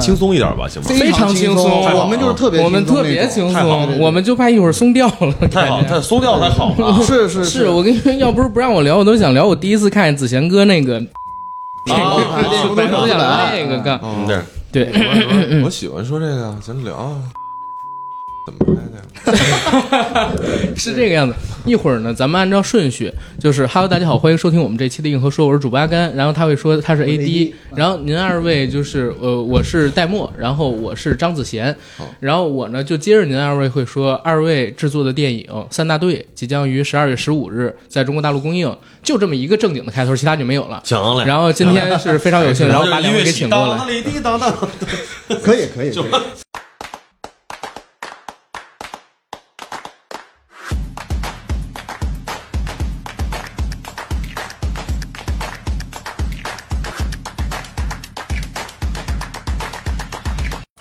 轻松一点吧，行吗？非常轻松。我们就是特别我们特别轻松，我们就怕一会儿松掉了。太好，太松掉太好了。是是是我跟你说，要不是不让我聊，我都想聊我第一次看见子贤哥那个想 那个干，嗯，对，对，我喜欢说这个，咱聊啊。怎么拍的呀？是这个样子。一会儿呢，咱们按照顺序，就是哈喽，大家好，欢迎收听我们这期的硬核说，我是主播阿甘。然后他会说他是 AD，然后您二位就是呃，我是戴墨，然后我是张子贤，然后我呢就接着您二位会说，二位制作的电影《三大队》即将于十二月十五日在中国大陆公映，就这么一个正经的开头，其他就没有了。行嘞。然后今天是非常有幸，然后把两位给请过来。当里滴当当，可以可以可以。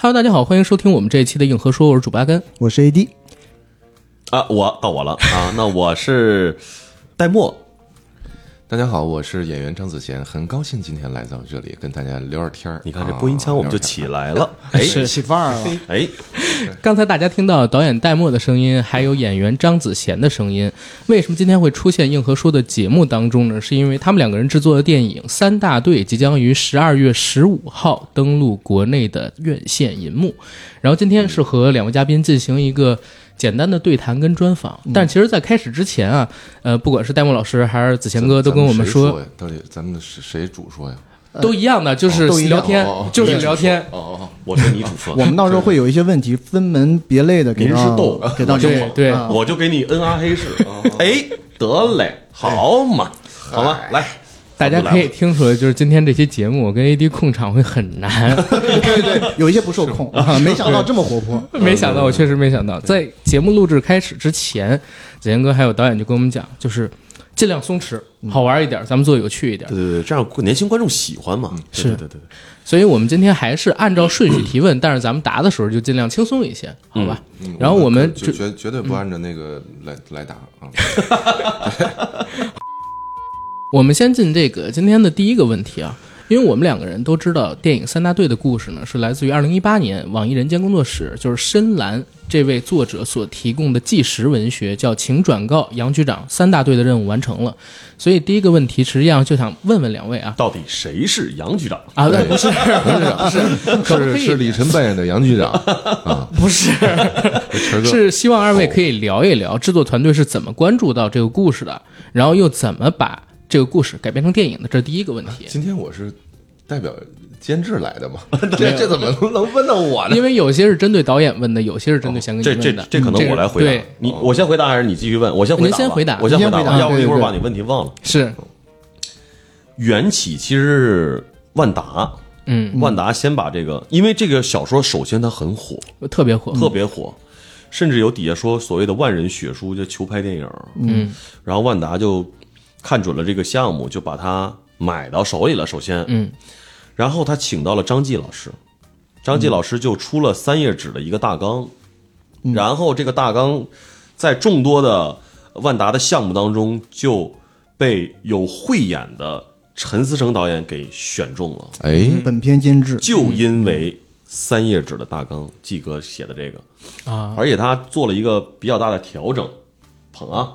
Hello，大家好，欢迎收听我们这一期的硬核说，我是主八根。我是 AD，啊，我到我了啊，那我是戴墨。大家好，我是演员张子贤，很高兴今天来到这里跟大家聊会儿天儿。你看这啊播音腔，我们就起来了。哎 是起范儿了。哎，刚才大家听到导演戴墨的声音，还有演员张子贤的声音。为什么今天会出现硬核说的节目当中呢？是因为他们两个人制作的电影《三大队》即将于十二月十五号登陆国内的院线银幕。然后今天是和两位嘉宾进行一个简单的对谈跟专访。但其实，在开始之前啊，呃，不管是戴墨老师还是子贤哥，都跟我们咱说呀到底咱们是谁主说呀？都一样的，就是聊天就是聊天。哦哦哦，我是你主说，我们到时候会有一些问题分门别类的给您是到逗给到对对啊我就给你恩阿黑式。哎，得嘞，好嘛，好嘛，来，大家可以听出来，就是今天这期节目，我跟 AD 控场会很难。对对，有一些不受控 啊，没想到这么活泼。没想到，我确实没想到，在节目录制开始之前，子贤哥还有导演就跟我们讲，就是尽量松弛，好玩一点，咱们做有趣一点对。对对，这样年轻观众喜欢嘛。是对对对，所以我们今天还是按照顺序提问，但是咱们答的时候就尽量轻松一些，好吧？嗯然后我们绝绝对不按照那个来来答啊。我们先进这个今天的第一个问题啊，因为我们两个人都知道电影《三大队》的故事呢，是来自于二零一八年网易人间工作室，就是深蓝这位作者所提供的纪实文学，叫《请转告杨局长，三大队的任务完成了》。所以第一个问题，实际上就想问问两位啊，到底谁是杨局长？啊，不是不是 不是，是。是李晨扮演的杨局长。啊，不是，是希望二位可以聊一聊制作团队是怎么关注到这个故事的，然后又怎么把这个故事改编成电影的，这是第一个问题。今天我是代表监制来的嘛？这这怎么能问到我呢？因为有些是针对导演问的，有些是针对贤哥这这你问的。这可能我来回答。对，你我先回答还是你继续问？我先回答吧。您先回答我先回答要不一会儿把你问题忘了。是，缘起其实是万达，嗯，万达先把这个，因为这个小说首先它很火，特别火，特别火，甚至有底下说所谓的万人血书就求拍电影，嗯，然后万达就看准了这个项目，就把它买到手里了。首先，嗯，然后他请到了张继老师，张继老师就出了三页纸的一个大纲，然后这个大纲在众多的万达的项目当中就被有慧眼的陈思诚导演给选中了。哎，本片监制。就因为三页纸的大纲，季哥写的这个。啊，而且他做了一个比较大的调整，捧啊，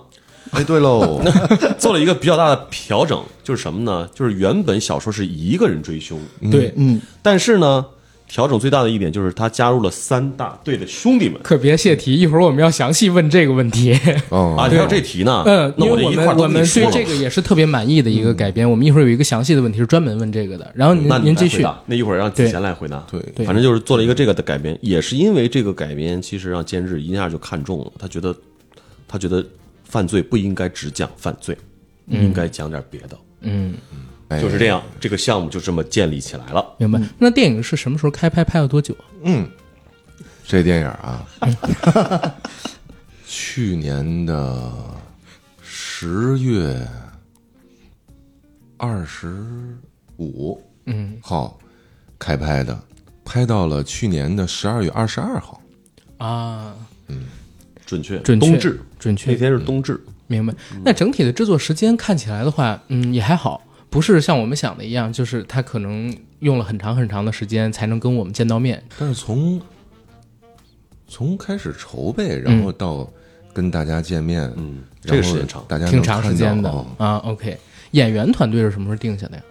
哎，对喽，做了一个比较大的调整，就是什么呢？就是原本小说是一个人追凶，对，嗯，但是呢，调整最大的一点就是他加入了三大队的兄弟们可别泄题，一会儿我们要详细问这个问题。哦啊，你还有这题呢？嗯，那我这一块儿都们我们对这个也是特别满意的一个改编。我们一会儿有一个详细的问题是专门问这个的，然后您那您继续。那一会儿让子贤来回答。对对反正就是做了一个这个的改编，也是因为这个改编，其实让监制一下就看中了，他觉得他觉得犯罪不应该只讲犯罪，应该讲点别的，嗯，哎。就是这样，这个项目就这么建立起来了。明白。那电影是什么时候开拍？拍了多久？嗯，这电影啊，去年的十月二十五嗯。号开拍的，拍到了去年的十二月二十二号。啊，嗯。准确，准确。冬至准确那天是冬至，明白。那整体的制作时间看起来的话，嗯，也还好，不是像我们想的一样，就是他可能用了很长很长的时间才能跟我们见到面。但是从从开始筹备，然后到跟大家见面，嗯，然后这个时间长，大家挺长时间的哦啊。OK，演员团队是什么时候定下的呀？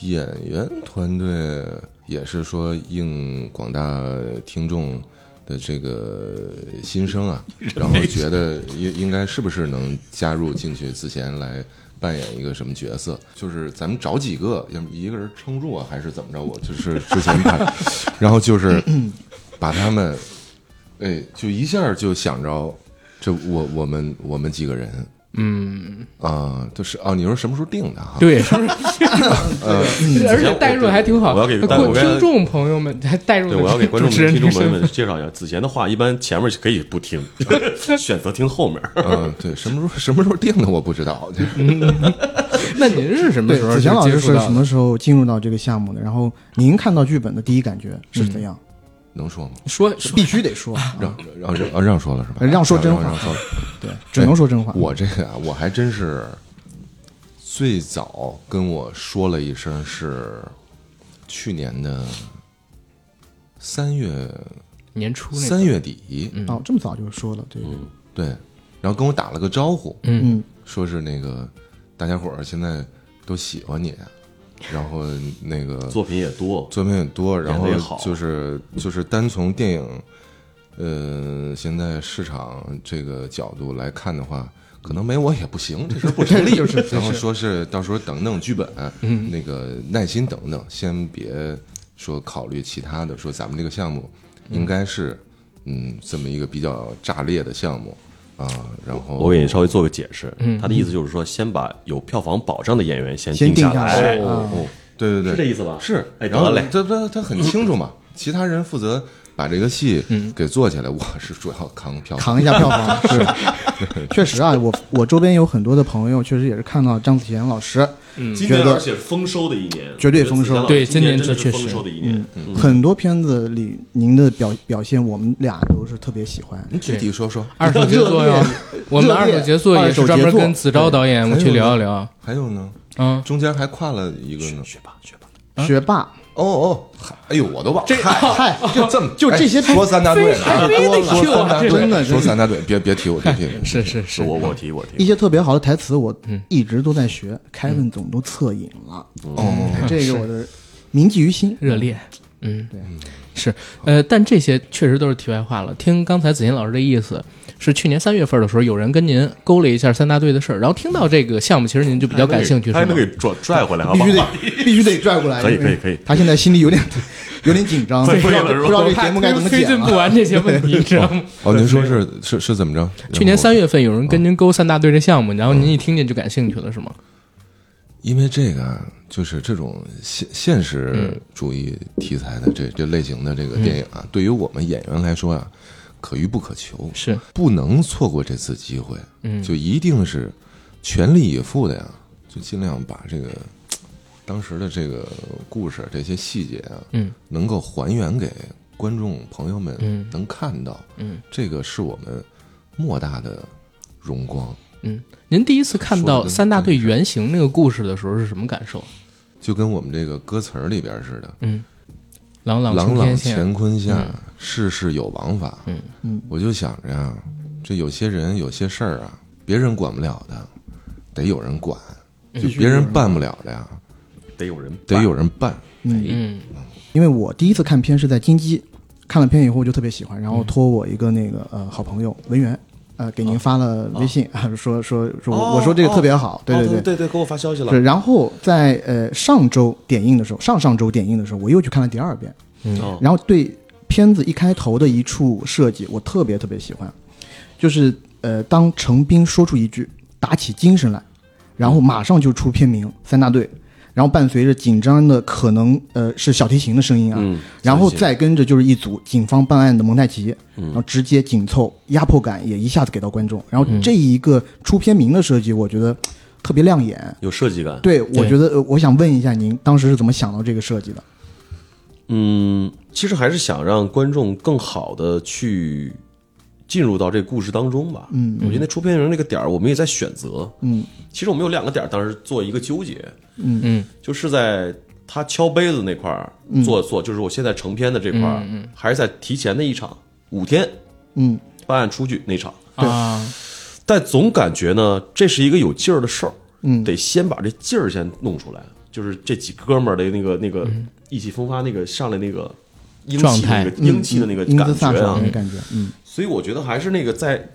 演员团队也是说应广大听众的这个心声啊，然后觉得应应该是不是能加入进去之前来扮演一个什么角色？就是咱们找几个，要么一个人撑住啊，还是怎么着？我就是 之前看，然后就是把他们，哎，就一下就想着这我我们我们几个人。嗯啊，就是哦，你说什么时候定的哈？对，而且代入还挺好。我要给听众朋友们还 代入对，我要给观众们、听众朋友们介绍一下，子贤的话一般前面可以不听，选择听后面。嗯，对，什么时候什么时候定的我不知道。那您是什么对，时候子贤老师是什么时候进入到这个项目的？然后您看到剧本的第一感觉是怎样？能说吗？说必须得说，啊让让让让让说了是吧？让说真话。让说了。对，只能说真话。我这个啊，我还真是最早跟我说了一声是去年的三月年初那个三月底，哦，这么早就说了，对，对，然后跟我打了个招呼，嗯，说是那个大家伙儿现在都喜欢你，然后那个作品也多，作品也多，然后就是就是单从电影，呃，现在市场这个角度来看的话，可能没我也不行，这事不成立。就是然后说是到时候等等剧本，那个耐心等等，先别说考虑其他的，说咱们这个项目应该是嗯这么一个比较炸裂的项目啊，然后我给你稍微做个解释，他的意思就是说，先把有票房保障的演员先先定下下来，哦哦，对对对，是这意思吧？是，然后嘞。他他他很清楚嘛，其他人负责把这个戏给做起来，我是主要扛票房。扛一下票房 是，确实啊，我我周边有很多的朋友，确实也是看到张子贤老师，今觉得年而且丰收的一年，绝对丰收对今今年真的是丰这确实收的一年。嗯很多片子里您的表表现，我们俩都是特别喜欢。你具体说说，二手杰作哟，我们二手杰作也是专门跟子昭导演我们去聊一聊。还有呢，嗯，中间还跨了一个呢。学霸，学霸，学霸，哦哦，嗨哎呦，我都忘了。嗨，就这么就这些哎说三大队说三大队，真的说三大队，别别提我，别提我。是是是，我我提我提一，些特别好的台词，我一直都在学。凯文总都侧影了，哦，这个我的铭记于心。热烈，嗯，对，是，呃，但这些确实都是题外话了。听刚才子欣老师的意思，是去年三月份的时候，有人跟您勾了一下三大队的事儿，然后听到这个项目，其实您就比较感兴趣，是吗还能？给拽拽回来，好必须？得必须得拽过来。可以可以可以他现在心里有点有点紧张，不知道这节目该怎么推剪了。进不完这些问题，你知道吗？哦，您说是是是怎么着？去年三月，份有人跟您勾三大队这项目，然后您一听见就感兴趣了，是吗？因为这个啊就是这种现现实主义题材的这这类型的这个电影啊，对于我们演员来说啊，可遇不可求。是，不能错过这次机会，嗯。就一定是全力以赴的呀，就尽量把这个当时的这个故事这些细节啊，嗯，能够还原给观众朋友们嗯。能看到，嗯，这个是我们莫大的荣光。嗯，您第一次看到三大队原型那个故事的时候是什么感受？就跟我们这个歌词儿里边似的，嗯，朗朗朗朗乾坤下嗯，世事有王法。嗯嗯，我就想着呀，这有些人有些事儿啊，别人管不了的，得有人管；就别人办不了的呀，得有人得有人办。嗯，嗯因为我第一次看片是在金鸡，看了片以后我就特别喜欢，然后托我一个那个呃好朋友文员。呃，给您发了微信，啊说说说我，我说这个特别好，对对哦对。对，给我发消息了，。然后在呃上周点映的时候，上上周点映的时候，我又去看了第二遍，嗯。然后对片子一开头的一处设计，我特别特别喜欢，就是呃，当程斌说出一句“打起精神来”，然后马上就出片名《三大队》，然后伴随着紧张的可能呃是小提琴的声音啊，嗯，然后再跟着就是一组警方办案的蒙太奇，嗯然后直接紧凑，压迫感也一下子给到观众。然后嗯这一个出片名的设计，我觉得特别亮眼。有设计感。对，我觉得呃我想问一下您当时是怎么想到这个设计的？嗯，其实还是想让观众更好的去进入到这个故事当中吧。嗯我觉得出片人那个点儿，我们也在选择。嗯。其实我们有两个点儿，当时做一个纠结，嗯。就是在他敲杯子那块儿做做，就是我现在成片的这块儿，还是在提前的一场五天嗯。办案出去那场。啊，但总感觉呢，这是一个有劲儿的事儿，嗯。得先把这劲儿先弄出来。就是这几哥们儿的那个那个嗯。意气风发，那个上来那个英气的那个英气的那个感觉啊。感觉，嗯。所以我觉得还是那个在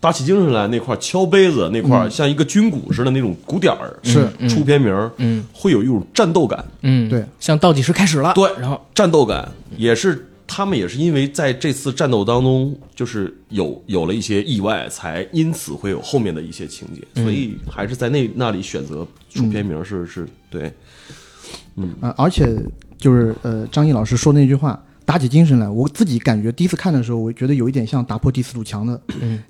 打起精神来那块儿敲杯子那块儿，像一个军鼓似的那种鼓点儿，是出片名儿，嗯。会有一种战斗感，嗯，对，像倒计时开始了，对然后战斗感也是他们也是因为在这次战斗当中，就是有有了一些意外，才因此会有后面的一些情节，所以还是在那那里选择出片名是是对，啊，而且就是呃，张毅老师说那句话，打起精神来，我自己感觉第一次看的时候，我觉得有一点像打破第四堵墙的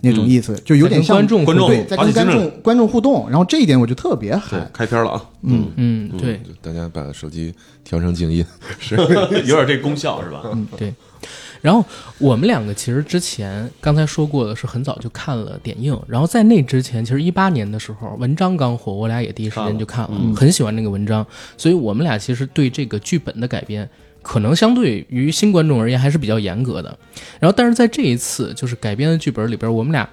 那种意思，就有点像观众观众对，在跟观众观众互动，然后这一点我就特别对嗨，开篇了啊，嗯，嗯，对。就大家把手机调成静音，是 有点这功效是吧？嗯。对。然后我们两个其实之前刚才说过的是很早就看了点映，然后在那之前，其实一八年的时候文章刚火，我俩也第一时间就看了，嗯很喜欢那个文章，所以我们俩其实对这个剧本的改编，可能相对于新观众而言还是比较严格的。然后但是在这一次就是改编的剧本里边，我们俩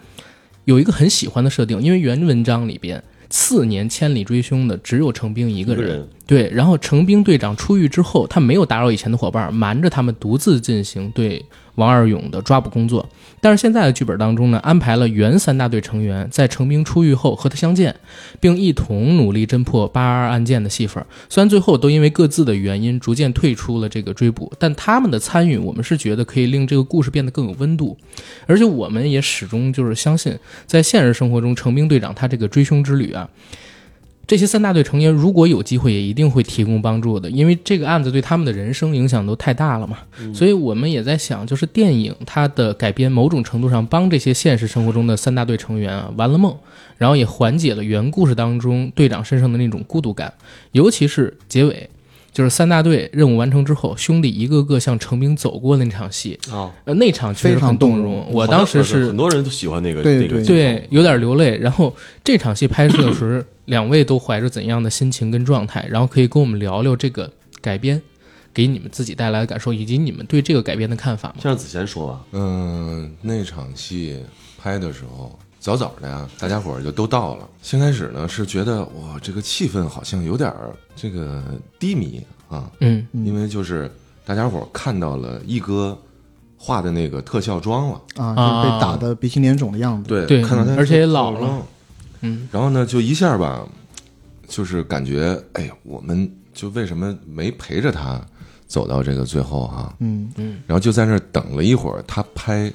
有一个很喜欢的设定，因为原文章里边四年千里追凶的只有程兵一个人。一个人对，然后程兵队长出狱之后，他没有打扰以前的伙伴，瞒着他们独自进行对王二勇的抓捕工作。但是现在的剧本当中呢，安排了原三大队成员在成兵出狱后和他相见，并一同努力侦破八二案件的戏份。虽然最后都因为各自的原因逐渐退出了这个追捕，但他们的参与，我们是觉得可以令这个故事变得更有温度。而且我们也始终就是相信，在现实生活中，成兵队长他这个追凶之旅啊，这些三大队成员如果有机会，也一定会提供帮助的，因为这个案子对他们的人生影响都太大了嘛。所以我们也在想，就是电影它的改编，某种程度上帮这些现实生活中的三大队成员啊完了梦，然后也缓解了原故事当中队长身上的那种孤独感，尤其是结尾。就是三大队任务完成之后，兄弟一个个向成兵走过那场戏，啊，呃，那场确实非常很动动容我当时是很多人都喜欢那个对那个对对，有点流泪。然后这场戏拍摄的时候，两位都怀着怎样的心情跟状态？然后可以跟我们聊聊这个改编给你们自己带来的感受，以及你们对这个改编的看法吗？先让子贤说吧，嗯，那场戏拍的时候，早早的呀，大家伙儿就都到了。先开始呢是觉得哇，这个气氛好像有点儿这个低迷啊，嗯因为就是大家伙儿看到了一哥画的那个特效妆了，啊，就被打的鼻青脸肿的样子，对，对看到他而且也老了妆，嗯，然后呢就一下吧，就是感觉哎呀，我们就为什么没陪着他走到这个最后哈、嗯。嗯。然后就在那儿等了一会儿，他拍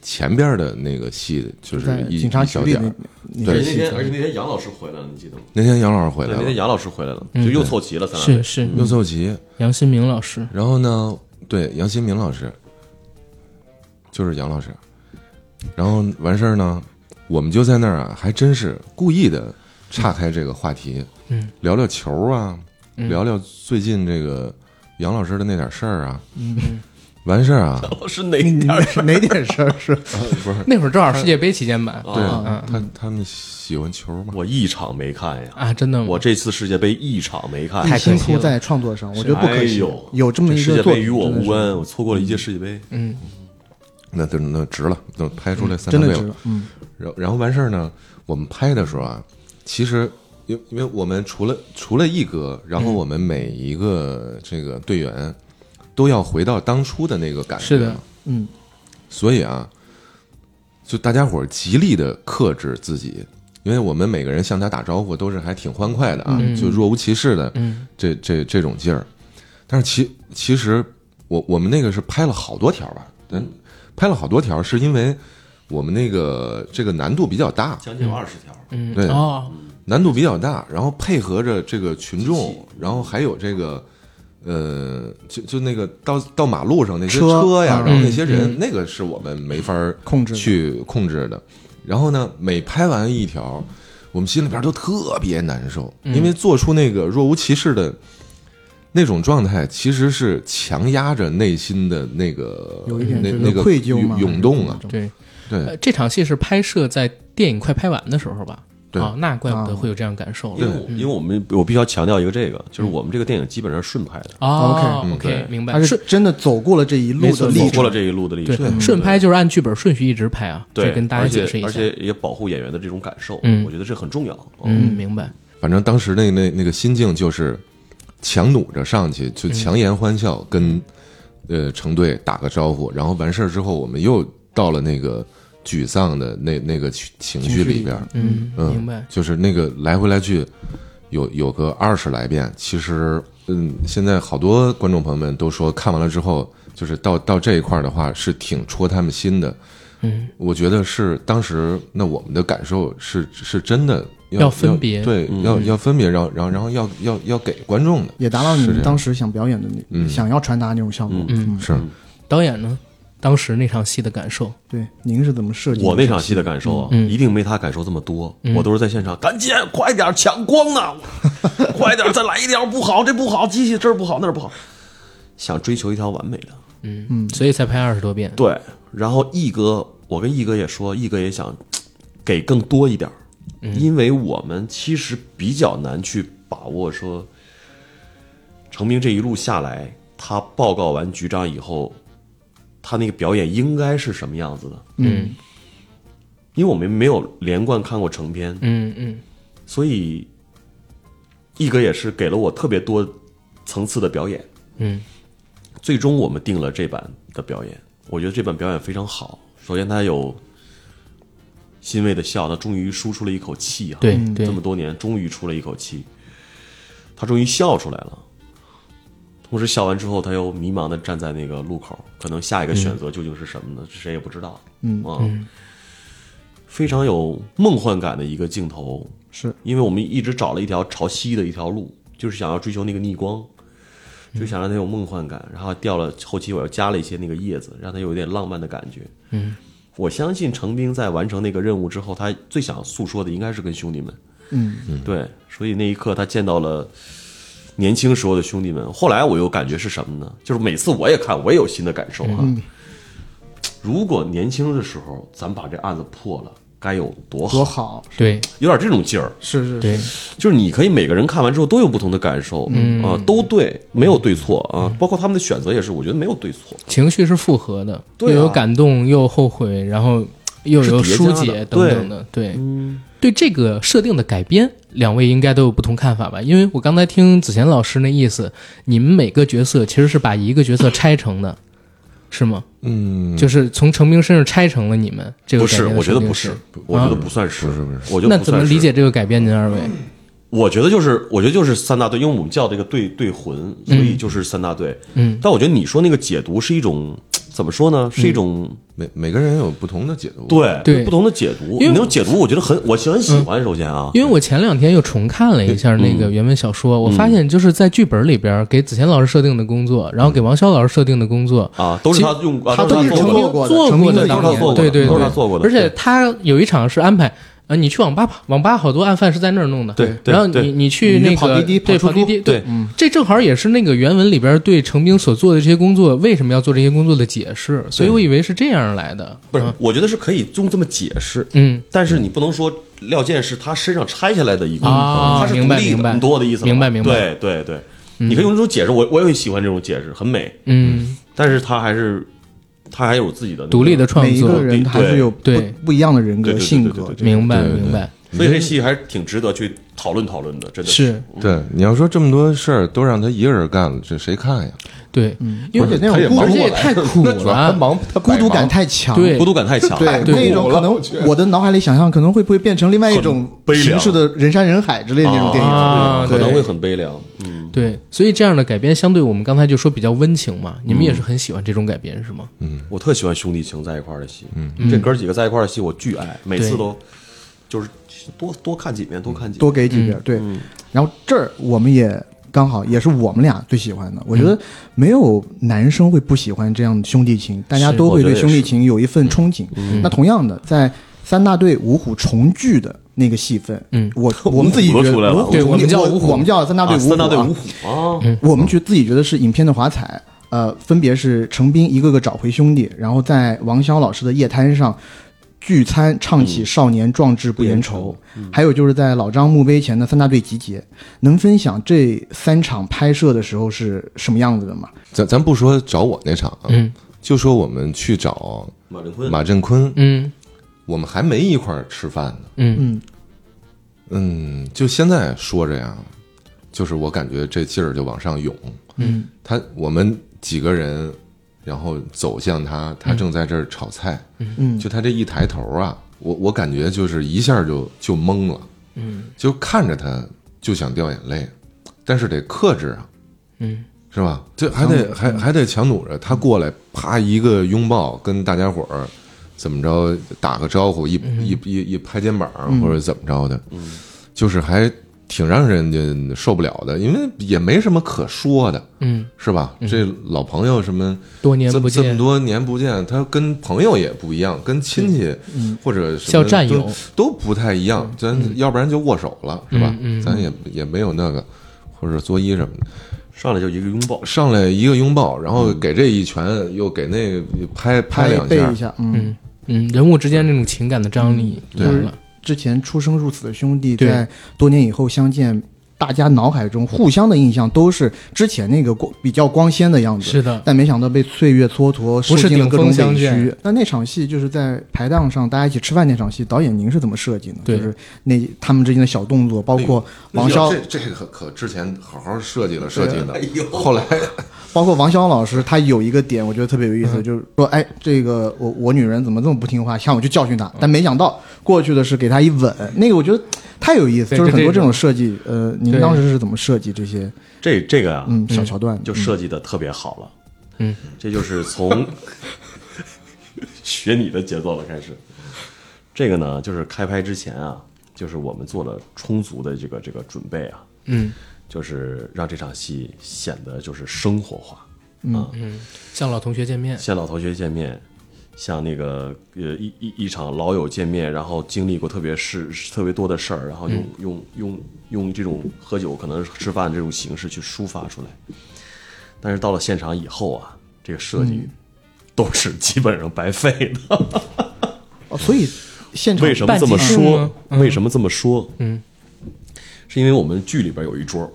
前边的那个戏，就是一警察小点儿。对。那天而且那天杨老师回来了，你记得吗？那天杨老师回，来了，那天杨老师回来了，嗯。就又凑齐了三是是，又凑齐。杨新明老师，然后呢，对杨新明老师，就是杨老师。然后完事儿呢，我们就在那儿啊，还真是故意的岔开这个话题，嗯，聊聊球啊，嗯聊聊最近这个杨老师的那点事儿啊。嗯完事儿啊，老师哪你点儿？是哪点事儿是？不是那会儿正好世界杯期间吧，对啊他他们喜欢球吗？我一场没看呀，啊，真的吗？我这次世界杯一场没看，太辛苦在创作上，我觉得不可惜哎。有这么一世个世，界杯与我无关，我错过了一届世界杯。嗯那就那值了，就拍出来三真条倍了。的值了。嗯，然后然后完事儿呢，我们拍的时候啊，其实因因为我们除了除了一哥，然后我们每一个这个队员都要回到当初的那个感觉，是的，嗯，所以啊，就大家伙儿极力的克制自己，因为我们每个人向他打招呼都是还挺欢快的啊，嗯就若无其事的嗯这这这种劲儿。但是其其实我我们那个是拍了好多条吧，嗯，拍了好多条，是因为我们那个这个难度比较大，将近有二十条，嗯，对哦，难度比较大，然后配合着这个群众，然后还有这个。呃，就就那个到到马路上那些车车呀，嗯然后那些人，嗯。那个是我们没法儿控制去控制的。然后呢，每拍完一条，我们心里边都特别难受，因为做出那个若无其事的那种状态其实是强压着内心的那个有一点那那个愧疚吗？涌涌动啊，对，对。呃，这场戏是拍摄在电影快拍完的时候吧？对。啊，那怪不得啊。会有这样感受了。因为我因为我们我必须要强调一个这个，就是我们这个电影基本上是顺拍的，哦 OK，嗯 OK，明白。他是顺真的走过了这一路的历程，走过了这一路的历对程，顺拍就是按剧本顺序一直拍啊，对，跟大家而且解释一下。而且也保护演员的这种感受，嗯。我觉得这很重要。嗯，明白。反正当时那那那个心境就是强弩着上去，就强颜欢笑，跟呃成队打个招呼，然后完事儿之后，我们又到了那个沮丧的那那个情情绪里边儿，嗯，嗯，明白。就是那个来回来去有有个二十来遍，其实嗯，现在好多观众朋友们都说看完了之后，就是到到这一块儿的话是挺戳他们心的。嗯，我觉得是当时那我们的感受是是真的要要分别对，嗯要要分别，然后然后然后要要要给观众的，也达到你当时想表演的那、嗯想要传达那种效果。嗯是导演呢？当时那场戏的感受，对，您是怎么设计的？我那场戏的感受啊，嗯一定没他感受这么多。我都是在现场，赶紧快点抢光呢，快点 再来一条，不好这不好，机器这儿不好那儿不好，想追求一条完美的。嗯嗯，所以才拍二十多遍。对，然后毅哥，我跟毅哥也说，毅哥也想给更多一点儿，因为我们其实比较难去把握说，成明这一路下来，他报告完局长以后，他那个表演应该是什么样子的？嗯因为我们没有连贯看过成片，嗯嗯所以一哥也是给了我特别多层次的表演。嗯最终我们定了这版的表演，我觉得这版表演非常好。首先，他有欣慰的笑，他终于输出了一口气啊！对对这么多年终于出了一口气，他终于笑出来了。同时笑完之后，他又迷茫的站在那个路口，可能下一个选择究竟是什么呢？谁也不知道。嗯啊，非常有梦幻感的一个镜头，是因为我们一直找了一条朝西的一条路，就是想要追求那个逆光，就想让它有梦幻感。然后掉了后期我又加了一些那个叶子，让它有一点浪漫的感觉。嗯，我相信程兵在完成那个任务之后，他最想诉说的应该是跟兄弟们。嗯对，所以那一刻他见到了年轻时候的兄弟们。后来我又感觉是什么呢？就是每次我也看，我也有新的感受哈、如果年轻的时候咱把这案子破了，该有多好？多好，对有点这种劲儿。是是对是，就是你可以每个人看完之后都有不同的感受，嗯啊，都对，没有对错啊，包括他们的选择也是，我觉得没有对错。情绪是复合的，对啊又有感动，又后悔，然后又有疏解等等的。对，对这个设定的改编，两位应该都有不同看法吧？因为我刚才听子贤老师那意思，你们每个角色其实是把一个角色拆成的，是吗？嗯，就是从成兵身上拆成了你们这个不是，我觉得不是我觉得不算是，不是不是我觉得那怎么理解这个改变？您二位？我觉得就是，我觉得就是三大队，因为我们叫这个队队魂，所以就是三大队。嗯，但我觉得你说那个解读是一种怎么说呢？是一种每每个人有不同的解读，，对对不同的解读。因为你那种解读，我觉得很，我很喜欢。首先啊，因为我前两天又重看了一下那个原文小说，我发现就是在剧本里边给子贤老师设定的工作，然后给王潇老师设定的工作，啊，都是他用，啊他都是成功做。过的对对对，都是他做过的而且他有一场是安排。呃，你去网吧吧，网吧好多案犯是在那儿弄的。对然后你你去那个跑滴滴对跑滴滴，对，这正好也是那个原文里边对程兵所做的这些工作为什么要做这些工作的解释，所以我以为是这样来的。不是，我觉得是可以用这么解释。嗯，但是你不能说廖健是他身上拆下来的一个，啊他是独立的，明白明白。你懂我的意思吗？明白明白。对对对，你可以用这种解释，我我也喜欢这种解释，很美。嗯，但是他还是他还有自己的那个独立的创作。每一个，人还是有不对。不一样的人格性格明白明白，所以这戏还是挺值得去讨论讨论的，真的是。对，你要说这么多事儿都让他一个人干了，这谁看呀？对，因为而且那种孤独也太苦了。他了，忙，他孤独感太太强，对。孤独感太强。对对。那种可能我的脑海里想象可能会不会变成另外一种悲凉。形式的人山人海之类的那种电影。可能会很悲凉。嗯，对，所以这样的改编相对我们刚才就说比较温情嘛，你们也是很喜欢这种改编是吗？嗯。我特喜欢兄弟情在一块儿的戏，嗯，这哥几个在一块儿的戏我巨爱，每次都就是多多看几遍，多看几遍。多给几遍，对。然后这儿我们也刚好也是我们俩最喜欢的。我觉得没有男生会不喜欢这样的兄弟情，大家都会对兄弟情有一份憧憬。那同样的，在三大队五虎重聚的那个戏份。嗯。我 我们自己觉得对我们叫我五虎。我们叫三大队啊五虎、三大队五虎啊，我们觉自己觉得是影片的华彩，呃，分别是程斌一个个找回兄弟，然后在王骁老师的夜摊上聚餐，唱起“少年壮志不言愁”还有就是在老张墓碑前的三大队集结，能分享这三场拍摄的时候是什么样子的吗？咱咱不说找我那场啊，嗯。就说我们去找马振坤。马振坤，嗯我们还没一块儿吃饭呢。嗯。嗯嗯，就现在说着呀，就是我感觉这劲儿就往上涌。嗯。他我们几个人，然后走向他，他正在这儿炒菜，嗯。就他这一抬头啊，我我感觉就是一下就就懵了，嗯。就看着他就想掉眼泪，但是得克制啊，嗯。是吧？这还得还还得强弩着。他过来，啪一个拥抱，跟大家伙儿怎么着打个招呼，一一一一拍肩膀或者怎么着的，就是还挺让人家受不了的，因为也没什么可说的，嗯，是吧？这老朋友什么多年不见。这这么，多年不见，他跟朋友也不一样，跟亲戚或者什么叫战友。都都不太一样。咱要不然就握手了，是吧？咱也也没有那个，或者作揖什么的。上来就一个拥抱，上来一个拥抱，然后给这一拳，又给那个拍拍两下。背一，下，嗯。嗯嗯，人物之间那种情感的张力对来了，之前出生入死的兄弟，对。在多年以后相见，大家脑海中互相的印象都是之前那个光比较光鲜的样子。是的，但没想到被岁月蹉跎，受尽了各种峰相委屈。那那场戏就是在排档上大家一起吃饭那场戏，导演您是怎么设计呢？对。就是那他们之间的小动作，包括王骁，这这个可之前好好设计了设计的，后来包括王骁老师，他有一个点我觉得特别有意思，就是说，哎，这个我我女人怎么这么不听话，下午就教训她，但没想到过去的是给她一吻，那个我觉得太有意思，就是很多这种设计，呃，您当时是怎么设计这些？这这个啊，嗯小桥段？就设计的特别好了。嗯，这就是从 学你的节奏了开始。这个呢，就是开拍之前啊，就是我们做了充足的这个这个准备啊，嗯就是让这场戏显得就是生活化。嗯，像老同学见面，像老同学见面，像那个呃一一一场老友见面，然后经历过特别事特别多的事儿，然后用、用用用这种喝酒可能是吃饭这种形式去抒发出来。但是到了现场以后啊，这个设计都是基本上白费的。哦，所以现场为什么这么说？嗯为什么这么说？嗯，是因为我们剧里边有一桌，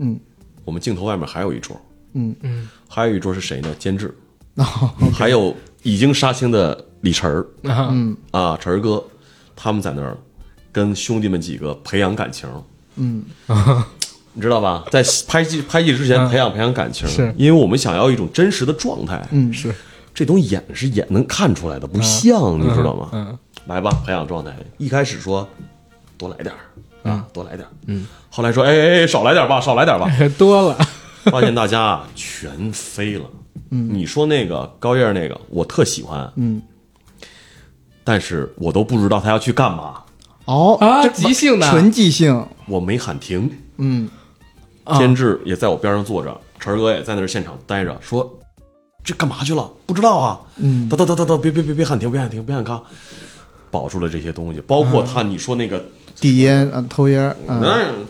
嗯，我们镜头外面还有一桌，嗯。嗯，还有一桌是谁呢？监制，哦 还有已经杀青的李晨儿。啊，嗯。啊，晨儿哥，他们在那儿跟兄弟们几个培养感情，嗯。你知道吧？在拍戏拍戏之前培养培养感情，是。因为我们想要一种真实的状态，嗯是，这东西演是演能看出来的，不像，你知道吗？嗯。来吧，培养状态。一开始说多来点儿啊，多来点儿，嗯，后来说哎哎哎，少来点儿吧，少来点儿吧，多了，发现大家啊全飞了。嗯，你说那个高叶那个，我特喜欢，嗯，但是我都不知道他要去干嘛，哦啊这即兴的纯即兴，我没喊停。嗯啊监制也在我边上坐着，晨儿哥也在那儿现场待着，说这干嘛去了？不知道啊。嗯等等等等等，别别别别喊停，别喊停，别喊卡。保住了这些东西，包括他你说那个，递烟啊，抽烟嗯，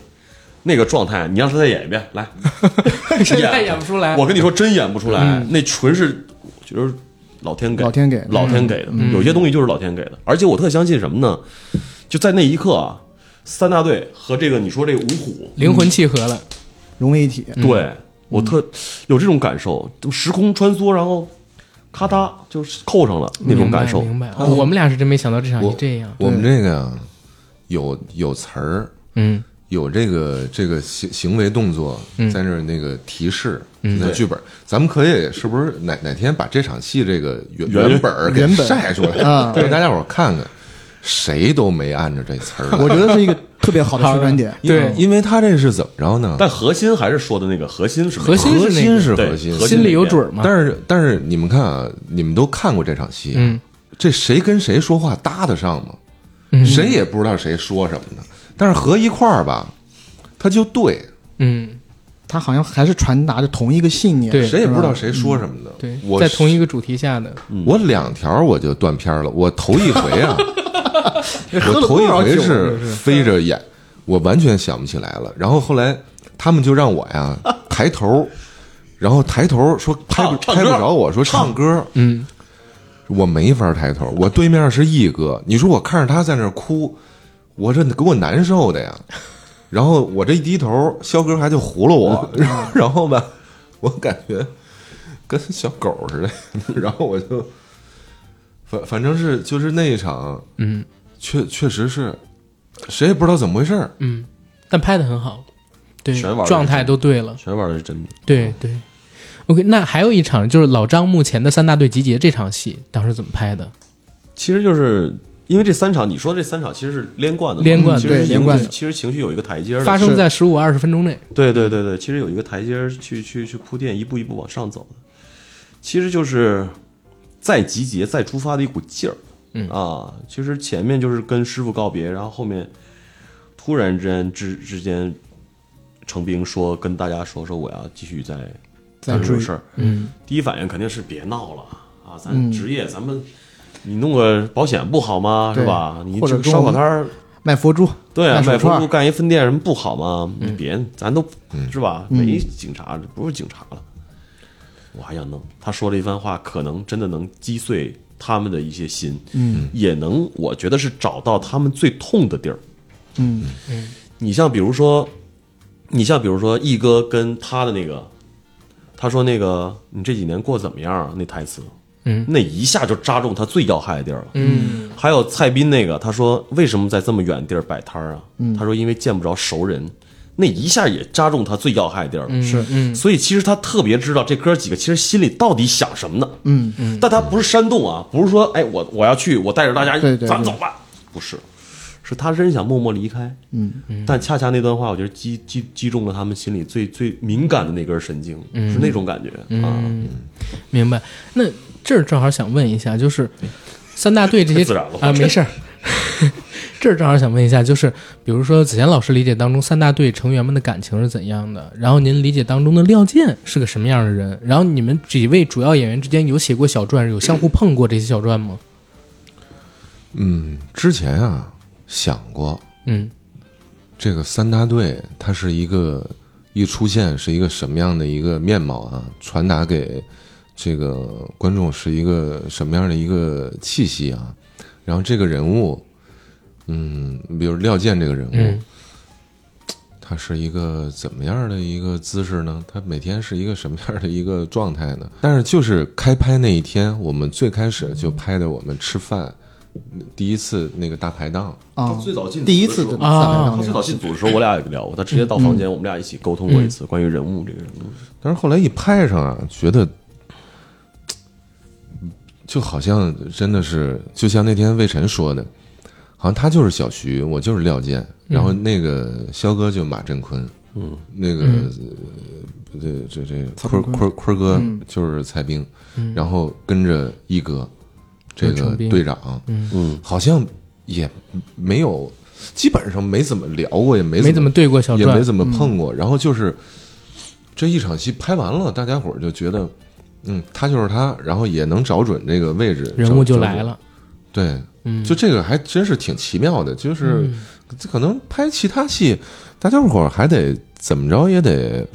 那个状态，你让他再演一遍，来。现在演。不出来，我跟你说，真演不出来，那纯是，就是老天给，老天给老天给的，有些东西就是老天给的。而且我特相信什么呢？就在那一刻啊，三大队和这个你说这个五虎，灵魂契合了，融为一体。对我特有这种感受，时空穿梭，然后咔嗒就是扣上了那种感受。明白。明白。哦我们俩是真没想到这场戏这样，我们这个呀，有有词儿，嗯有这个这个行行为动作嗯在那儿那个提示，那剧本，咱们可以是不是哪哪天把这场戏这个原原原本给原本晒出来，啊让大家伙看看，谁都没按着这词儿。我觉得是一个特别好的宣传点。对因为他这是怎么着呢？但核心还是说的那个核心是核心核心是核心，核心心里有准儿嘛，但是但是你们看啊，你们都看过这场戏，嗯这谁跟谁说话搭得上吗？嗯。谁也不知道谁说什么的，但是合一块儿吧，他就对，嗯。他好像还是传达着同一个信念。对。谁也不知道谁说什么的。对，我在同一个主题下的，我两条我就断片儿了，我头一回啊，我头一回是飞着眼，我完全想不起来了。然后后来他们就让我呀 抬头，然后抬头说拍不拍不着我说唱歌，嗯，我没法抬头，我对面是毅哥，你说我看着他在那儿哭，我这给我难受的呀。然后我这一低头，肖哥还就糊了我，然后 然后吧，我感觉跟小狗似的，然后我就反反正是就是那一场，嗯确确实是谁也不知道怎么回事儿。嗯，但拍的很好，对全玩，状态都对了，全玩的是真的。对对。OK，那还有一场就是老张目前的三大队集结这场戏，当时怎么拍的？其实就是因为这三场，你说这三场其实是连贯的嘛，连贯对连贯的其实情绪有一个台阶。发生在十五二十分钟内。对对对对，其实有一个台阶儿去去去铺垫，一步一步往上走的。其实就是再集结、再出发的一股劲儿。嗯啊，其实前面就是跟师傅告别，然后后面突然之间之之间，程兵说跟大家说说我要继续再再追干这个事儿。嗯第一反应肯定是别闹了啊，咱嗯职业咱们。你弄个保险不好吗？是吧？你这个烧烤摊儿卖佛珠，对啊，卖佛珠干一分店什么不好吗？你别，咱都是吧？嗯没警察，不是警察了，我还想弄。他说了一番话，可能真的能击碎他们的一些心，嗯也能，我觉得是找到他们最痛的地儿。嗯你像比如说，你像比如说毅哥跟他的那个，他说那个你这几年过得怎么样啊？那台词，嗯，那一下就扎中他最要害的地儿了。嗯。还有蔡斌那个，他说为什么在这么远的地儿摆摊儿啊？他说因为见不着熟人，那一下也扎中他最要害的地儿了。是。嗯。所以其实他特别知道这哥几个其实心里到底想什么呢？嗯。嗯。但他不是煽动啊，不是说哎我我要去，我带着大家咱走吧，不是，是他真想默默离开。嗯但恰恰那段话，我觉得击击击中了他们心里最最敏感的那根神经，是那种感觉啊。嗯，明白。那这儿正好想问一下，就是三大队这些太 自然了啊，没事儿。这儿正好想问一下，就是比如说子贤老师理解当中三大队成员们的感情是怎样的？然后您理解当中的廖健是个什么样的人？然后你们几位主要演员之间有写过小传，有相互碰过这些小传吗？嗯，之前啊想过，嗯这个三大队它是一个一出现是一个什么样的一个面貌啊？传达给这个观众是一个什么样的一个气息啊？然后这个人物，嗯，比如廖健这个人物，嗯他是一个怎么样的一个姿势呢？他每天是一个什么样的一个状态呢？但是就是开拍那一天，我们最开始就拍的我们吃饭，第一次那个大排档，啊，最早进组的第一次时候的啊大排档他最早进组的时候，我俩也聊过，他直接到房间，我们俩一起沟通过一次关于人物这个人物。但是后来一拍上啊，觉得就好像真的是，就像那天魏晨说的，好像他就是小徐，我就是廖健，然后那个肖哥就马振坤，嗯，那个、呃这这这坤坤。坤哥嗯。就是蔡兵，然后跟着一哥，这个队长，嗯，好像也没有，基本上没怎么聊过，也没没怎么对过小，也没怎么碰过。然后就是这一场戏拍完了，大家伙儿就觉得，嗯，他就是他，然后也能找准这个位置，人物就来。了。对，嗯，就这个还真是挺奇妙的，就是这可能拍其他戏，大家伙儿还得怎么着也得，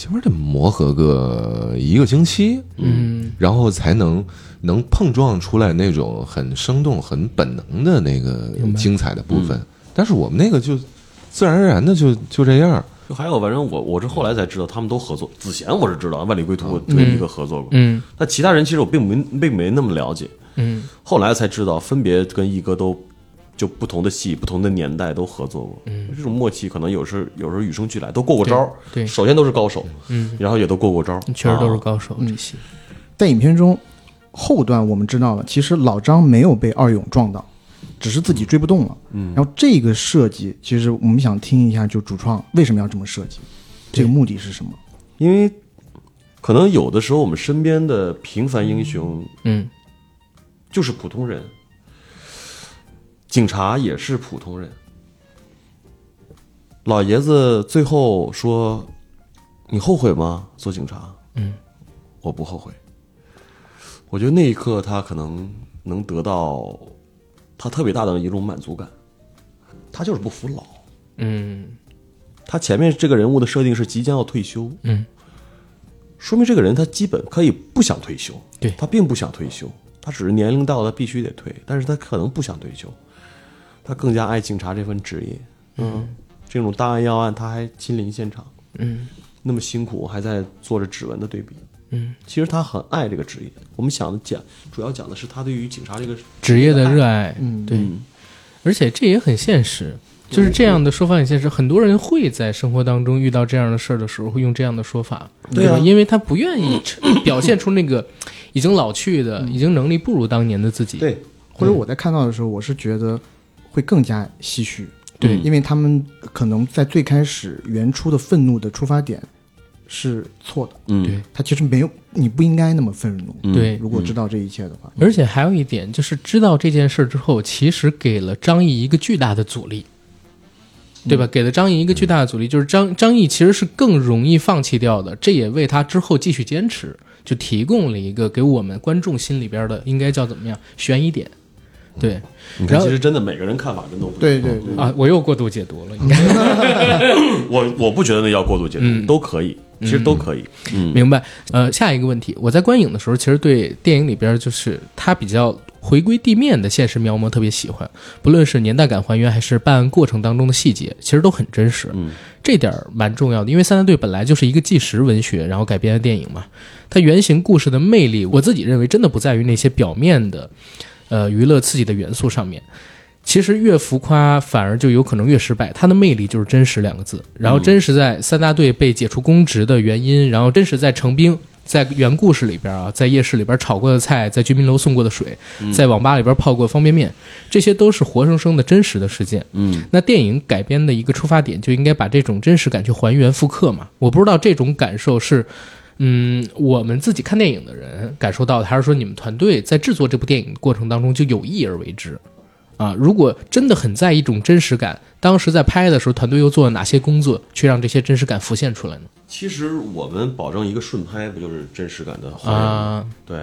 起码得磨合个一个星期，嗯然后才能能碰撞出来那种很生动、很本能的那个精彩的部分。但是我们那个就自然而然的就就这样。就还有，反正我我是后来才知道他们都合作。子贤我是知道，万里归途我跟一个合作过，嗯但其他人其实我并没并没那么了解。嗯后来才知道，分别跟一哥都就不同的戏、不同的年代都合作过。嗯这种默契可能有时有时候与生俱来，都过过招儿。对对首先都是高手，嗯，然后也都过过招，确实都是啊高手这些。在影片中后段我们知道了，其实老张没有被二勇撞到，只是自己追不动了。嗯，然后这个设计，其实我们想听一下，就主创为什么要这么设计，这个目的是什么？因为可能有的时候我们身边的平凡英雄嗯就是普通人，警察也是普通人。老爷子最后说：“你后悔吗？做警察？”嗯，我不后悔。我觉得那一刻他可能能得到他特别大的一种满足感，他就是不服老。嗯他前面这个人物的设定是即将要退休，嗯，说明这个人他基本可以不想退休，对他并不想退休，他只是年龄到了必须得退，但是他可能不想退休，他更加爱警察这份职业，嗯，这种大案要案他还亲临现场，嗯。那么辛苦还在做着指纹的对比，嗯，其实他很爱这个职业。我们想讲，主要讲的是他对于警察这个职业的热爱。嗯对，嗯。而且这也很现实。就是这样的说法很现实，很多人会在生活当中遇到这样的事儿的时候，会用这样的说法，对啊。吧？因为他不愿意表现出那个已经老去的、已经能力不如当年的自己。对，或者我在看到的时候，我是觉得会更加唏嘘，对因为他们可能在最开始原初的愤怒的出发点是错的，嗯，对。他其实没有，你不应该那么愤怒。嗯。对。如果知道这一切的话，而且还有一点，就是知道这件事之后，其实给了张译一个巨大的阻力，对吧？给了张译一个巨大的阻力，就是张张译其实是更容易放弃掉的，这也为他之后继续坚持，就提供了一个给我们观众心里边的应该叫怎么样悬疑点。对你看，然后其实真的每个人看法真都不一样。对对对，啊，我又过度解读了，应该 我我不觉得那叫过度解读，嗯都可以，其实都可以。嗯，明白。呃，下一个问题，我在观影的时候，其实对电影里边就是它比较回归地面的现实描摹特别喜欢，不论是年代感还原，还是办案过程当中的细节，其实都很真实。嗯，这点儿蛮重要的，因为《三大队》本来就是一个纪实文学，然后改编的电影嘛，它原型故事的魅力，我自己认为真的不在于那些表面的，呃，娱乐刺激的元素上面。其实越浮夸，反而就有可能越失败。它的魅力就是真实两个字。然后真实在三大队被解除公职的原因，然后真实在成兵在原故事里边啊，在夜市里边炒过的菜，在居民楼送过的水，在网吧里边泡过方便面，这些都是活生生的真实的事件。嗯，那电影改编的一个出发点就应该把这种真实感去还原复刻嘛。我不知道这种感受是。嗯，我们自己看电影的人感受到的，还是说你们团队在制作这部电影过程当中就有意而为之？啊，如果真的很在意一种真实感，当时在拍的时候，团队又做了哪些工作，去让这些真实感浮现出来呢？其实我们保证一个顺拍，不就是真实感的还原吗？啊，对。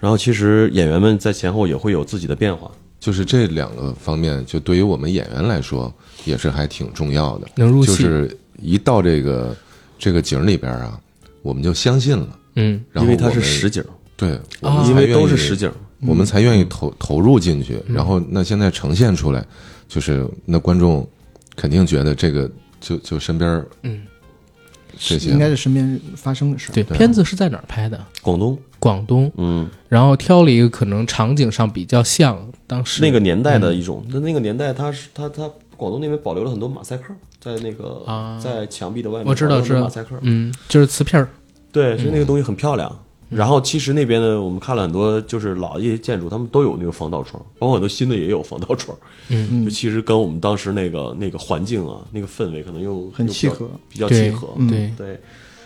然后其实演员们在前后也会有自己的变化。就是这两个方面，就对于我们演员来说，也是还挺重要的。能入戏就是一到这个这个景里边啊，我们就相信了，嗯然后因为它是们实景，对，因为都是实景。我们才愿意投投入进去。嗯。然后那现在呈现出来，就是那观众肯定觉得这个就就身边儿嗯，这些应该是身边发生的事儿。对，片子是在哪儿拍的？广东，广东，嗯，然后挑了一个可能场景上比较像当时那个年代的一种，那、那个年代，它是它它广东那边保留了很多马赛克，在那个、啊。在墙壁的外面，我知道保留了很多知道。马赛克，嗯，就是瓷片儿，对，所以那个东西很漂亮。然后其实那边呢，我们看了很多就是老一些建筑，他们都有那个防盗窗，包括很多新的也有防盗窗。嗯。就其实跟我们当时那个那个环境啊，那个氛围可能又很契合，比较契合。对，对。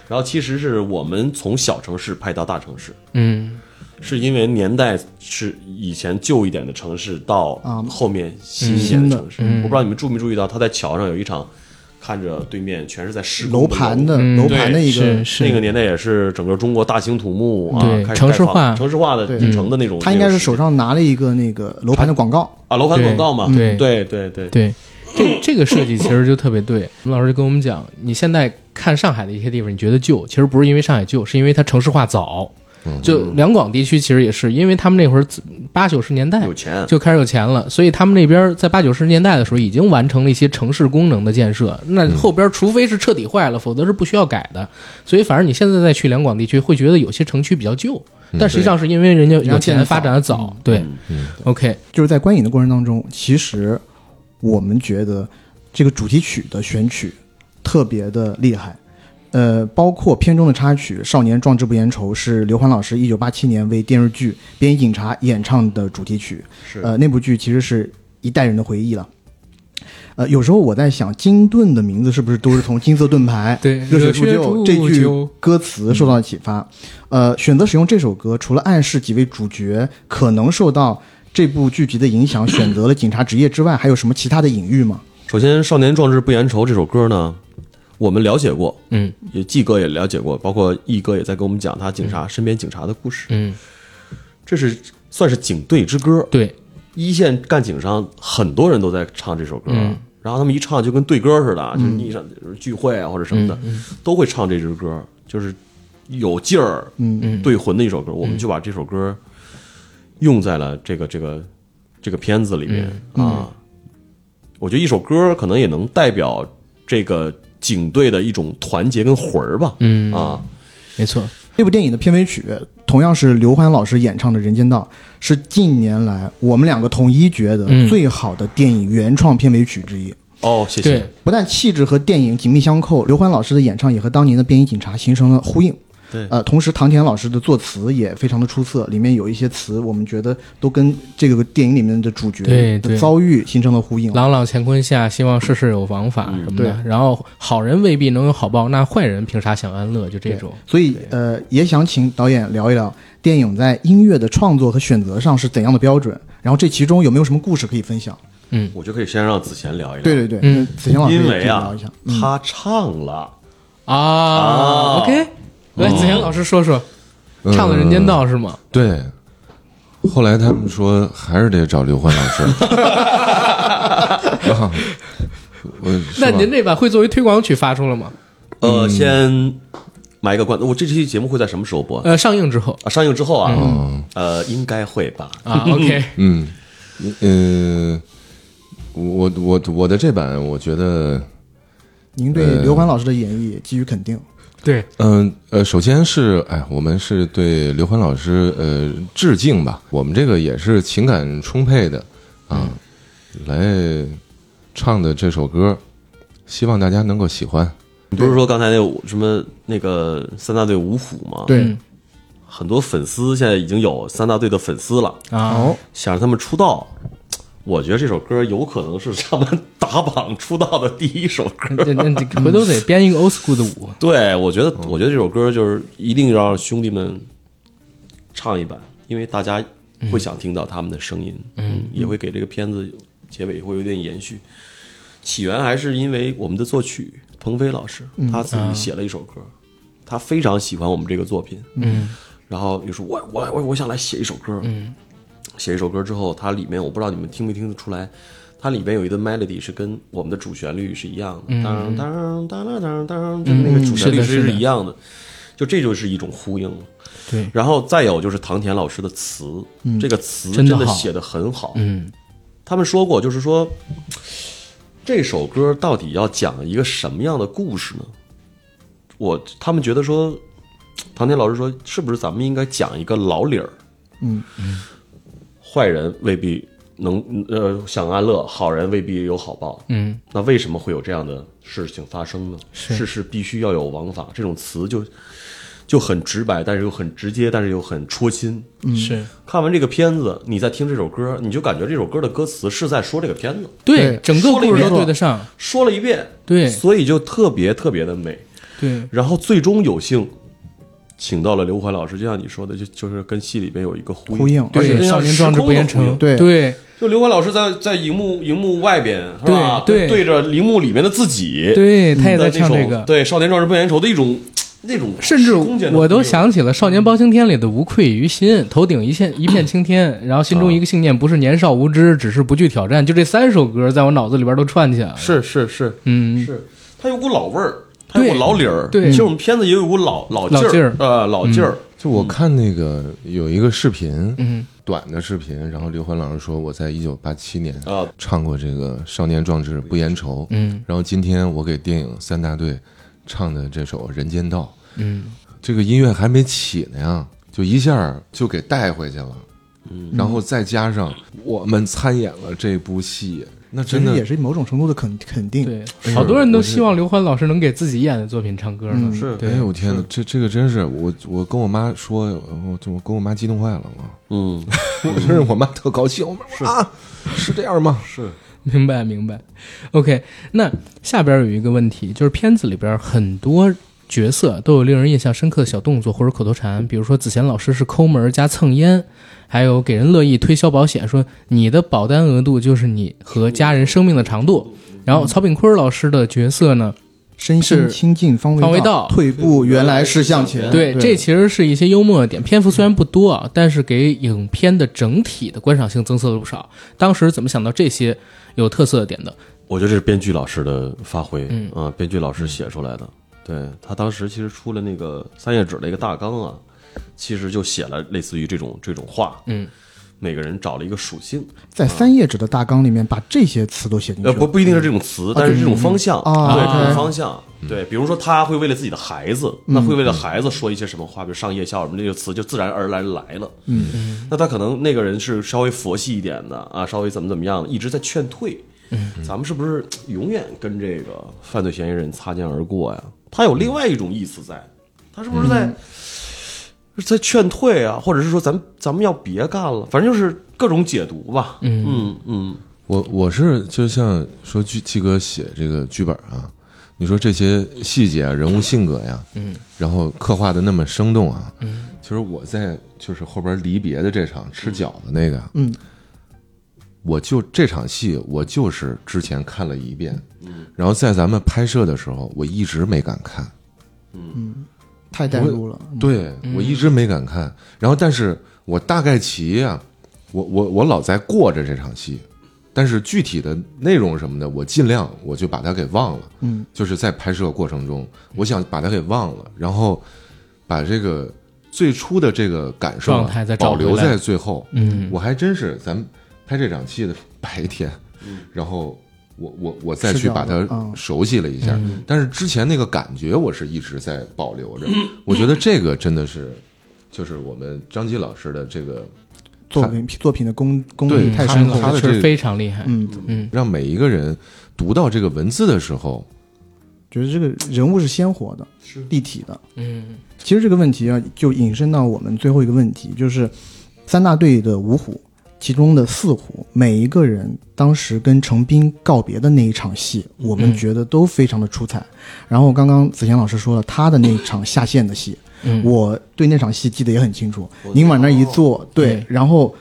然后其实是我们从小城市拍到大城市，嗯。是因为年代是以前旧一点的城市到啊。后面新一点的的城市。嗯。我不知道你们注没注意到，他在桥上有一场，看着对面全是在施工楼盘的嗯楼盘的一个，是那个年代也是整个中国大兴土木啊，对开始城市化城市化的对。底层的那种。他应该是手上拿了一个那个楼盘的广告，啊楼盘广告嘛，对对。对对对，这这个设计其实就特别对。我们老师就跟我们讲，你现在看上海的一些地方，你觉得旧，其实不是因为上海旧，是因为它城市化早。就两广地区其实也是，因为他们那会儿八九十年代有钱，就开始有钱了，所以他们那边在八九十年代的时候已经完成了一些城市功能的建设。那后边除非是彻底坏了，否则是不需要改的。所以反正你现在再去两广地区，会觉得有些城区比较旧，但实际上是因为人家有人家建得钱发展的早。对，OK，就是在观影的过程当中，其实我们觉得这个主题曲的选曲特别的厉害。呃，包括片中的插曲《少年壮志不言愁》是刘欢老师一九八七年为电视剧《便衣警察》演唱的主题曲。是呃，那部剧其实是一代人的回忆了。呃，有时候我在想，金盾的名字是不是都是从金色盾牌、对热血铸就这句歌词受到了启发？呃，选择使用这首歌，除了暗示几位主角可能受到这部剧集的影响，选择了警察职业之外，还有什么其他的隐喻吗？首先，《少年壮志不言愁》这首歌呢，我们了解过，嗯。也季哥也了解过，包括毅哥也在跟我们讲他警察、身边警察的故事。嗯，这是算是警队之歌，对，一线干警上很多人都在唱这首歌，嗯。然后他们一唱就跟对歌似的，就是你上聚会啊或者什么的，都会唱这支歌，就是有劲儿、嗯对魂的一首歌。我们就把这首歌用在了这个这个这个片子里面、啊。我觉得一首歌可能也能代表这个警队的一种团结跟魂儿吧。嗯啊，没错，这部电影的片尾曲同样是刘欢老师演唱的《人间道》，是近年来我们两个统一觉得嗯最好的电影原创片尾曲之一。哦，谢谢对。，不但气质和电影紧密相扣，刘欢老师的演唱也和当年的《便衣警察》形成了呼应。对呃，同时唐田老师的作词也非常的出色，里面有一些词我们觉得都跟这个电影里面的主角的遭遇形成了呼应。朗朗乾坤下，希望事事有王法什么的。对然后好人未必能有好报，那坏人凭啥享安乐？就这种。所以呃，也想请导演聊一聊电影在音乐的创作和选择上是怎样的标准，然后这其中有没有什么故事可以分享？嗯我就可以先让子贤聊一聊。对对对，嗯子贤老师也可以因为啊聊一下。，嗯他唱了，啊哦 o k 来，子贤老师说说，唱的《人间道》是吗？对，后来他们说还是得找刘欢老师。啊我那您这版会作为推广曲发出了吗？呃，先埋一个关子，我这期节目会在什么时候播？呃，上映之后啊，上映之后啊，嗯呃，应该会吧。啊，OK，嗯，呃，我我我的这版，我觉得，您对刘欢老师的演绎给予肯定。对，嗯呃首先是哎，我们是对刘欢老师呃致敬吧，我们这个也是情感充沛的啊，来唱的这首歌，希望大家能够喜欢。你不是说刚才那什么那个三大队五虎吗？，对，嗯很多粉丝现在已经有三大队的粉丝了，啊，哦，想让他们出道。我觉得这首歌有可能是他们打榜出道的第一首歌。那那那回头得编一个 old school 的舞。对，我觉得，我觉得这首歌就是一定要让兄弟们唱一版，因为大家会想听到他们的声音，嗯，也会给这个片子结尾会有点延续。起源还是因为我们的作曲鹏飞老师，他自己写了一首歌，他非常喜欢我们这个作品，嗯然后就说我我我我想来写一首歌，嗯，写一首歌之后，它里面我不知道你们听没听得出来，它里面有一段 melody 是跟我们的主旋律是一样的，当当当当当当，就是那个主旋律是一样的，就这就是一种呼应。对，然后再有就是唐田老师的词，这个词真的好真的写的很好。嗯他们说过，就是说这首歌到底要讲一个什么样的故事呢？我他们觉得说，唐田老师说，是不是咱们应该讲一个老理儿？嗯嗯坏人未必能呃享安乐，好人未必有好报。嗯那为什么会有这样的事情发生呢？是世事必须要有王法，这种词就就很直白，但是又很直接，但是又很戳心。是看完这个片子，你在听这首歌，你就感觉这首歌的歌词是在说这个片子，对对，整个故事都对得上。说了一遍，对所以就特别特别的美。对，然后最终有幸请到了刘欢老师，就像你说的，就就是跟戏里边有一个呼呼应对，而且少年壮志不言成。时空的呼应对对就刘欢老师在在荧幕荧幕外边是吧？对对对着荧幕里面的自己，对，他也在唱这个。对《少年壮志不言愁》的一种那种甚至我都想起了《少年包青天》里的无愧于心，头顶一线一片青天，然后心中一个信念，不是年少无知，只是不惧挑战。就这三首歌，在我脑子里边都串起来了。是是是嗯，是，它有股老味儿，它有股老理儿。对。其实我们片子也有股老老老劲儿。儿，呃，老劲儿。就我看那个有一个视频，嗯，短的视频，然后刘欢老师说我在一九八七年啊。唱过这个《少年壮志不言愁》，嗯，然后今天我给电影三大队唱的这首《人间道》，嗯，这个音乐还没起呢呀，就一下就给带回去了，嗯，然后再加上我们参演了这部戏，那真的也是某种程度的肯肯定。对，好多人都希望刘欢老师能给自己演的作品唱歌呢。嗯是对哎，呦我天呐，这这个真是我我跟我妈说，我我跟我妈激动坏了嘛，嗯，我真是我妈特高兴，我说啊，是这样吗？是 明白明白。OK，那下边有一个问题，就是片子里边很多角色都有令人印象深刻的小动作或者口头禅，比如说子贤老师是抠门加蹭烟，还有给人乐意推销保险，说你的保单额度就是你和家人生命的长度。然后曹炳坤老师的角色呢，身心是清净方为方为道退步原来是向前。对，这其实是一些幽默的点，篇幅虽然不多啊，但是给影片的整体的观赏性增色了不少。当时怎么想到这些有特色的点的？我觉得这是编剧老师的发挥，嗯啊，编剧老师写出来的。对他当时其实出了那个三页纸的一个大纲啊，其实就写了类似于这种这种话，嗯，每个人找了一个属性，在三页纸的大纲里面把这些词都写进去呃，不不一定是这种词，但是这种方向，啊对，这种方向，对，比如说他会为了自己的孩子，那会为了孩子说一些什么话，比如上夜校什么，这个词就自然而然来了。嗯，那他可能那个人是稍微佛系一点的啊，稍微怎么怎么样的，一直在劝退。嗯，咱们是不是永远跟这个犯罪嫌疑人擦肩而过呀？他有另外一种意思在，他是不是在、是在劝退啊，或者是说咱咱们要别干了？反正就是各种解读吧。嗯。嗯嗯，我我是就像说季季哥写这个剧本啊，你说这些细节啊、人物性格呀，嗯，然后刻画的那么生动啊，嗯，其实我在就是后边离别的这场吃饺子那个，嗯，我就这场戏我就是之前看了一遍，嗯，然后在咱们拍摄的时候我一直没敢看，嗯太带入了。嗯对我一直没敢看，然后但是我大概齐啊、我我我老在过着这场戏，但是具体的内容什么的，我尽量我就把它给忘了。嗯，就是在拍摄过程中，我想把它给忘了，然后把这个最初的这个感受、啊、状态再保留在最后。嗯，我还真是咱们拍这场戏的白天，然后我我我再去把它熟悉了一下，但是之前那个感觉我是一直在保留着。我觉得这个真的是，就是我们张基老师的这个，作品作品的功功对力太深厚了。他的这个确实非常厉害。嗯，嗯让每一个人读到这个文字的时候，觉得这个人物是鲜活的，是立体的。嗯其实这个问题啊，就引申到我们最后一个问题，就是三大队的五虎，其中的四虎，每一个人当时跟程斌告别的那一场戏，我们嗯觉得都非常的出彩。然后刚刚子贤老师说了他的那一场下线的戏，嗯，我对那场戏记得也很清楚。您往那一坐，对对，然后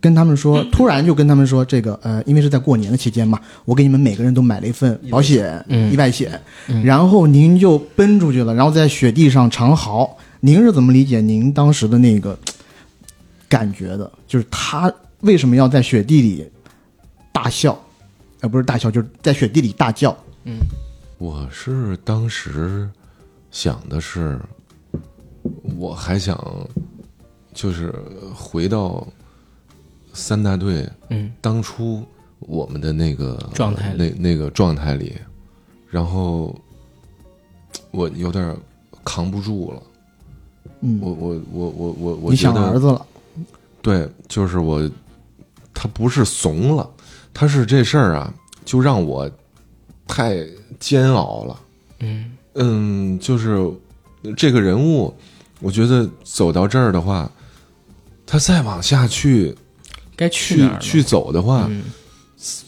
跟他们说，突然就跟他们说，这个呃，因为是在过年的期间嘛，我给你们每个人都买了一份保险，嗯意外险，然后您就奔出去了，然后在雪地上长嚎。您是怎么理解您当时的那个感觉的？就是他为什么要在雪地里大笑？呃，不是大笑，就是在雪地里大叫。嗯我是当时想的是，我还想就是回到三大队嗯当初我们的那个状态那那个状态里，然后我有点扛不住了。嗯，我我我我我我你想儿子了，对，就是我，他不是怂了，他是这事儿啊，就让我太煎熬了。嗯嗯，就是这个人物，我觉得走到这儿的话，他再往下去该去去哪儿去走的话，嗯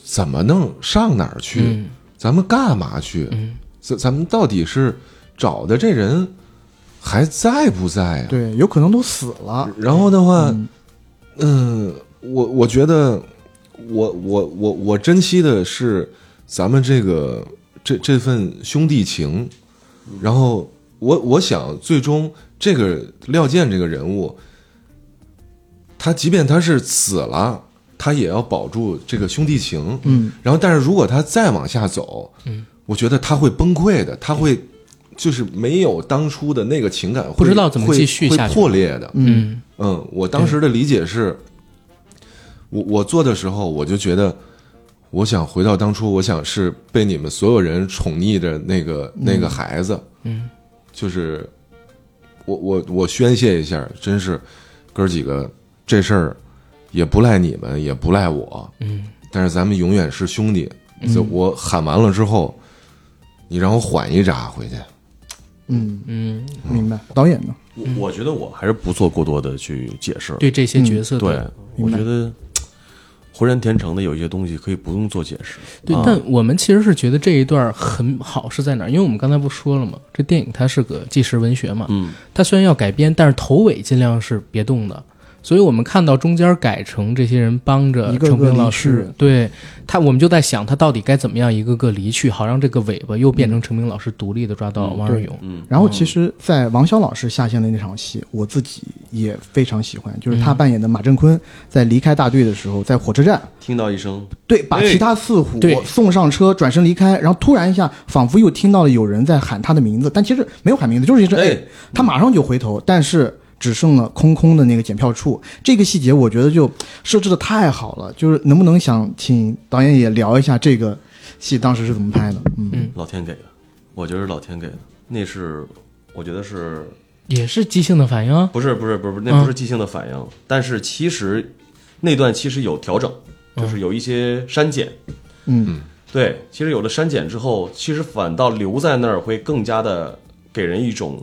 怎么弄上哪儿去？嗯咱们干嘛去？嗯咱咱们到底是找的这人还在不在啊？对，有可能都死了。然后的话，嗯嗯，我我觉得我我我我珍惜的是咱们这个这这份兄弟情，然后我我想最终这个廖健这个人物，他即便他是死了，他也要保住这个兄弟情，嗯，然后但是如果他再往下走，嗯，我觉得他会崩溃的，他会。就是没有当初的那个情感会，不知道怎么会继续下去会破裂的。嗯嗯，我当时的理解是，我我做的时候，我就觉得，我想回到当初，我想是被你们所有人宠溺的那个那个孩子，嗯，就是我我我宣泄一下，真是哥儿几个这事儿也不赖你们，也不赖我，嗯，但是咱们永远是兄弟。就我喊完了之后，你让我缓一闸回去。嗯，嗯，明白。导演呢？我我觉得我还是不做过多的去解释。对这些角色对我觉得浑然天成的有一些东西可以不用做解释。对，啊但我们其实是觉得这一段很好是在哪儿？因为我们刚才不说了吗？这电影它是个纪实文学嘛，嗯，它虽然要改编，但是头尾尽量是别动的。所以我们看到中间改成这些人帮着一个个程兵老离师去，对他，我们就在想他到底该怎么样一个个离去，好让这个尾巴又变成程兵老师独立的抓到王二勇。嗯，然后其实，在王骁老师下线的那场戏，我自己也非常喜欢，就是他扮演的马振坤在离开大队的时候，在火车站，听到一声，对，把其他四虎送上车，转身离开，然后突然一下，仿佛又听到了有人在喊他的名字，但其实没有喊名字，就是一声哎哎，他马上就回头，但是只剩了空空的那个检票处。这个细节我觉得就设置的太好了，就是能不能想请导演也聊一下这个戏当时是怎么拍的？嗯，嗯。老天给的，我觉得是老天给的，那是我觉得是也是即兴的反应啊，不是不是不是不是那不是即兴的反应，但是其实那段其实有调整，就是有一些删减。嗯。对，其实有了删减之后，其实反倒留在那儿会更加的给人一种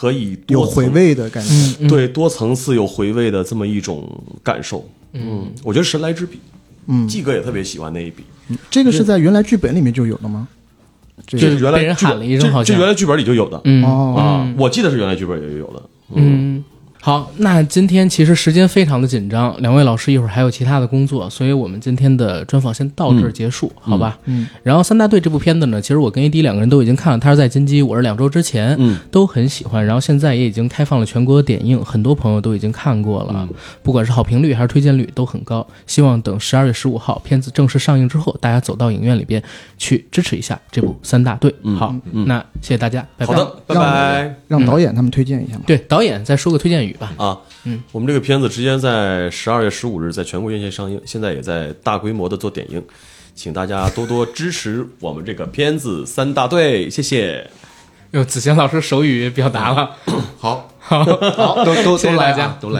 可以多有回味的感觉。嗯，嗯，对多层次有回味的这么一种感受。嗯，我觉得神来之笔，嗯，季哥也特别喜欢那一笔。这个是在原来剧本里面就有的吗？这是原来被人喊了一声这好像这原来剧本里就有的嗯哦，啊，我记得是原来剧本里就有的。嗯，好，那今天其实时间非常的紧张，两位老师一会儿还有其他的工作，所以我们今天的专访先到这儿结束，好吧？嗯，然后《三大队》这部片子呢，其实我跟 AD 两个人都已经看了，他是在金鸡，我是两周之前，嗯，都很喜欢，然后现在也已经开放了全国点映，很多朋友都已经看过了，不管是好评率还是推荐率都很高。希望等十二月十五号片子正式上映之后，大家走到影院里边去支持一下这部《三大队》。好，那谢谢大家，拜拜。好的，拜拜。让导演他们推荐一下嘛。对导演再说个推荐语吧。啊，嗯，我们这个片子直接在十二月十五日在全国院线上映，现在也在大规模的做点映，请大家多多支持我们这个片子三大队，谢谢。用子贤老师手语表达了。好，好 好，都都都来啊，都来。